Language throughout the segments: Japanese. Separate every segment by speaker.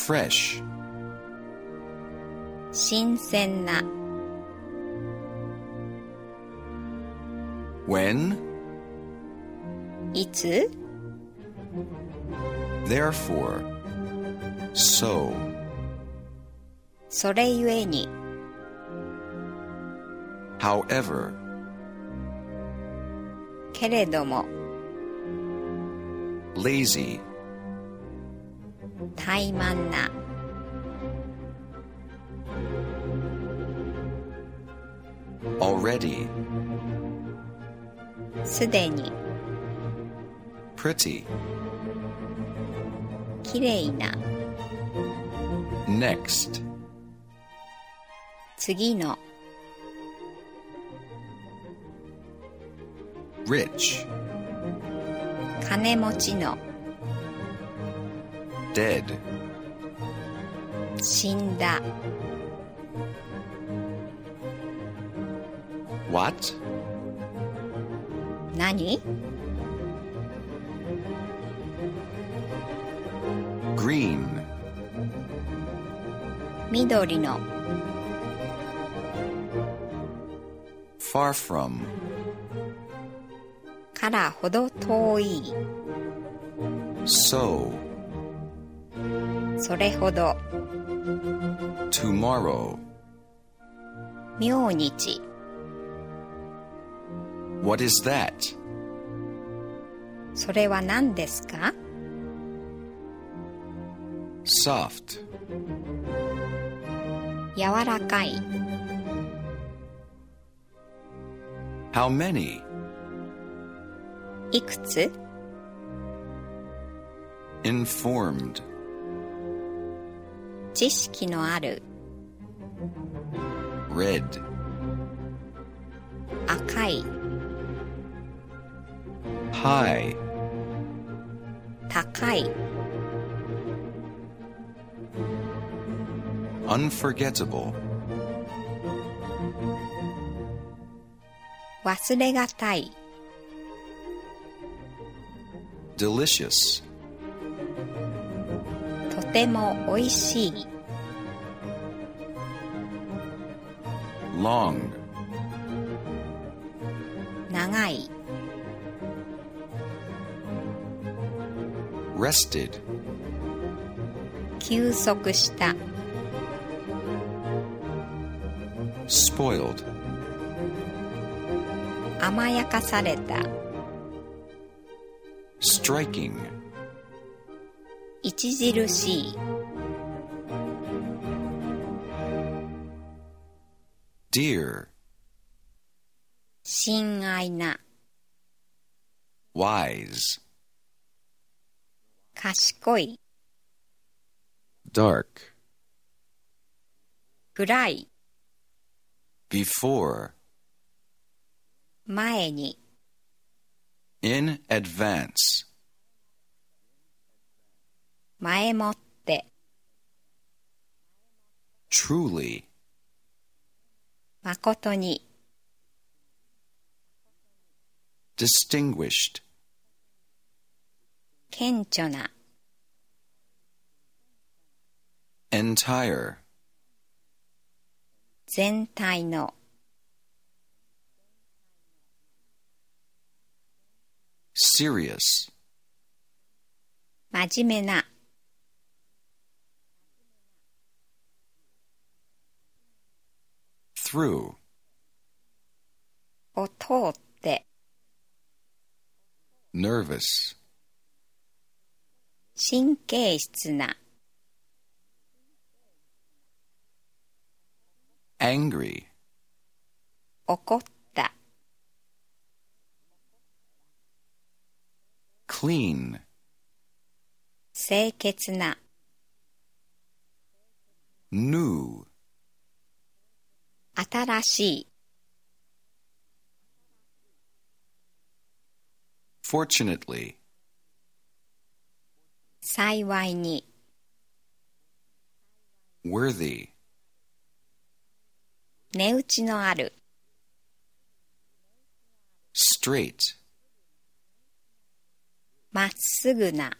Speaker 1: fresh,
Speaker 2: 新鮮な
Speaker 1: when,
Speaker 2: いつ
Speaker 1: therefore, so,
Speaker 2: それゆえに
Speaker 1: however,
Speaker 2: けれども
Speaker 1: lazy,
Speaker 2: 怠慢な
Speaker 1: already,
Speaker 2: すでに
Speaker 1: pretty,
Speaker 2: きれいな
Speaker 1: next,
Speaker 2: 次の
Speaker 1: rich,
Speaker 2: 金持ちの
Speaker 1: dead,
Speaker 2: 死んだ
Speaker 1: what,
Speaker 2: 何
Speaker 1: green,
Speaker 2: 緑の
Speaker 1: far from,
Speaker 2: からほど遠い
Speaker 1: so,
Speaker 2: それほど
Speaker 1: tomorrow,
Speaker 2: 明日
Speaker 1: what is that,
Speaker 2: それは何ですか
Speaker 1: soft,
Speaker 2: 柔らかい
Speaker 1: how many,
Speaker 2: いくつ
Speaker 1: informed,
Speaker 2: 知識のある
Speaker 1: red,
Speaker 2: 赤い
Speaker 1: high,
Speaker 2: 高い
Speaker 1: unforgettable,
Speaker 2: 忘れがたい
Speaker 1: delicious,
Speaker 2: とてもおいしい
Speaker 1: long,
Speaker 2: 長い
Speaker 1: rested,
Speaker 2: 休息した
Speaker 1: spoiled,
Speaker 2: 甘やかされた
Speaker 1: striking,
Speaker 2: 著しい
Speaker 1: dear,
Speaker 2: 親愛な
Speaker 1: wise,
Speaker 2: 賢い
Speaker 1: dark,
Speaker 2: 暗い
Speaker 1: before,
Speaker 2: 前に
Speaker 1: in advance,
Speaker 2: 前もって
Speaker 1: truly,
Speaker 2: 誠に
Speaker 1: distinguished,
Speaker 2: 顕著な
Speaker 1: entire,
Speaker 2: 全体の
Speaker 1: serious,
Speaker 2: 真面目な
Speaker 1: through,
Speaker 2: を通って、
Speaker 1: nervous,
Speaker 2: 神経質な、
Speaker 1: angry,
Speaker 2: 怒った、
Speaker 1: clean,
Speaker 2: 清潔な、
Speaker 1: new,
Speaker 2: 新しい、
Speaker 1: fortunately,
Speaker 2: 幸いに、
Speaker 1: worthy,
Speaker 2: 値打ちのある、
Speaker 1: straight,
Speaker 2: まっすぐな、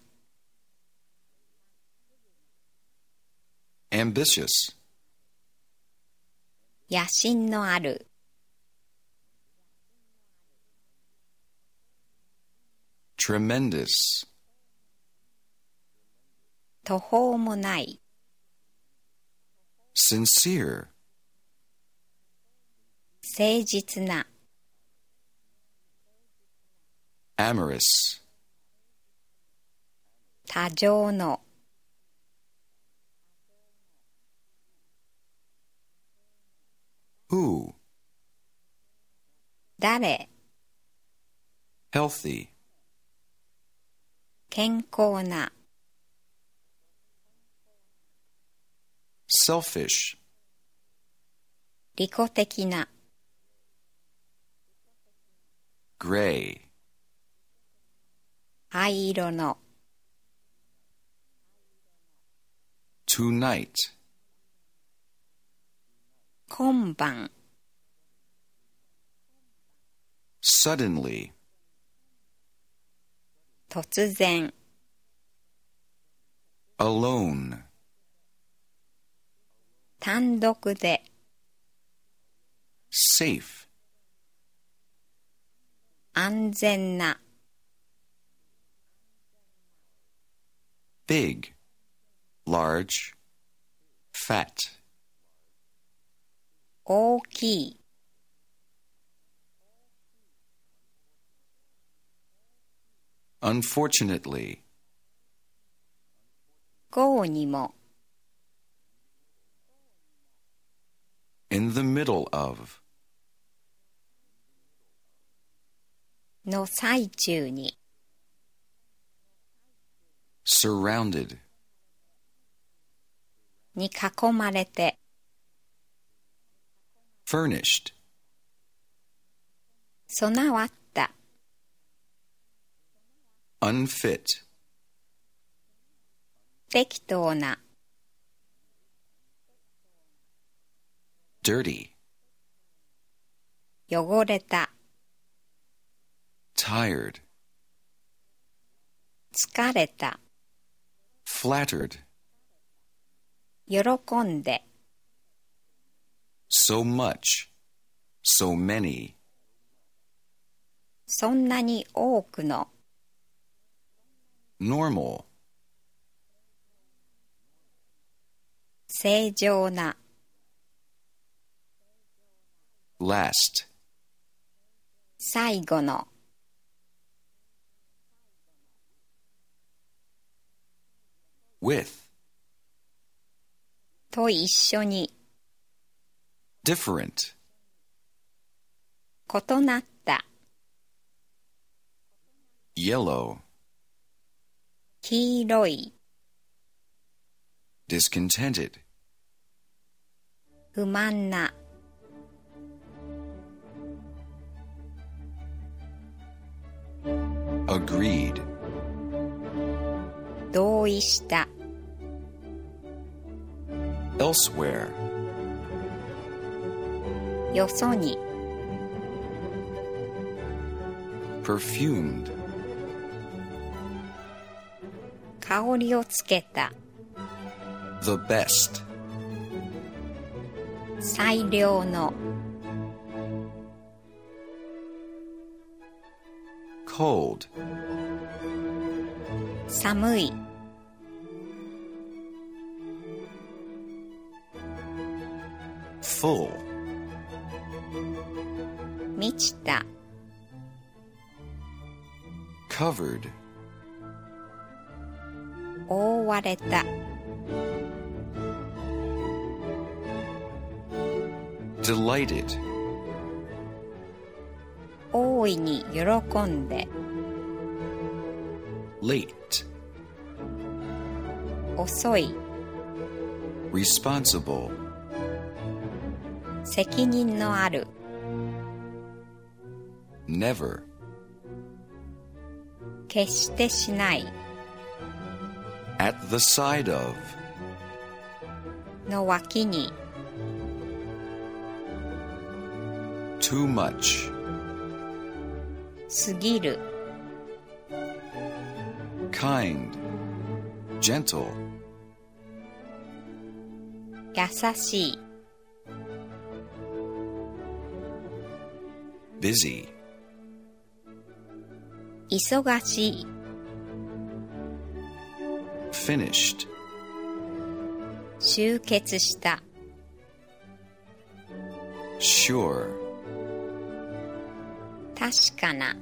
Speaker 1: ambitious,
Speaker 2: 野心のある
Speaker 1: tremendous,
Speaker 2: 途方もない
Speaker 1: sincere,
Speaker 2: 誠実な
Speaker 1: amorous,
Speaker 2: 多情の
Speaker 1: who,
Speaker 2: 誰
Speaker 1: healthy,
Speaker 2: 健康な
Speaker 1: selfish,
Speaker 2: 利己的な
Speaker 1: gray,
Speaker 2: 灰色の
Speaker 1: tonight,
Speaker 2: 今晩
Speaker 1: suddenly,
Speaker 2: 突然
Speaker 1: alone,
Speaker 2: 単独で
Speaker 1: safe,
Speaker 2: 安全な
Speaker 1: big, large, fat,
Speaker 2: 大きい
Speaker 1: unfortunately,
Speaker 2: 豪にも
Speaker 1: in the middle of,
Speaker 2: の最中に
Speaker 1: surrounded,
Speaker 2: に囲まれて
Speaker 1: furnished,
Speaker 2: 備わった
Speaker 1: unfit,
Speaker 2: 適当な
Speaker 1: dirty,
Speaker 2: 汚れた
Speaker 1: tired,
Speaker 2: 疲れた
Speaker 1: flattered,
Speaker 2: 喜んで
Speaker 1: so much, so many,
Speaker 2: そんなに多くの
Speaker 1: normal,
Speaker 2: 正常な
Speaker 1: last,
Speaker 2: 最後の
Speaker 1: with,
Speaker 2: と一緒に
Speaker 1: different,
Speaker 2: 異なった
Speaker 1: yellow,
Speaker 2: 黄色い
Speaker 1: discontented,
Speaker 2: 不満な
Speaker 1: agreed,
Speaker 2: 同意した
Speaker 1: elsewhere,
Speaker 2: よそに
Speaker 1: perfumed,
Speaker 2: 香りをつけた
Speaker 1: the best,
Speaker 2: 最良の
Speaker 1: cold,
Speaker 2: 寒い
Speaker 1: full,
Speaker 2: 満ちた
Speaker 1: covered,
Speaker 2: 覆われた
Speaker 1: delighted,
Speaker 2: 大いに喜んで
Speaker 1: late,
Speaker 2: 遅い
Speaker 1: responsible,
Speaker 2: 責任のある
Speaker 1: never,
Speaker 2: 決してしない
Speaker 1: at the side of,
Speaker 2: の脇に
Speaker 1: too much,
Speaker 2: 過ぎる
Speaker 1: kind, gentle,
Speaker 2: 優しい
Speaker 1: busy,
Speaker 2: 忙しい
Speaker 1: finished,
Speaker 2: 集結した
Speaker 1: sure,
Speaker 2: 確かな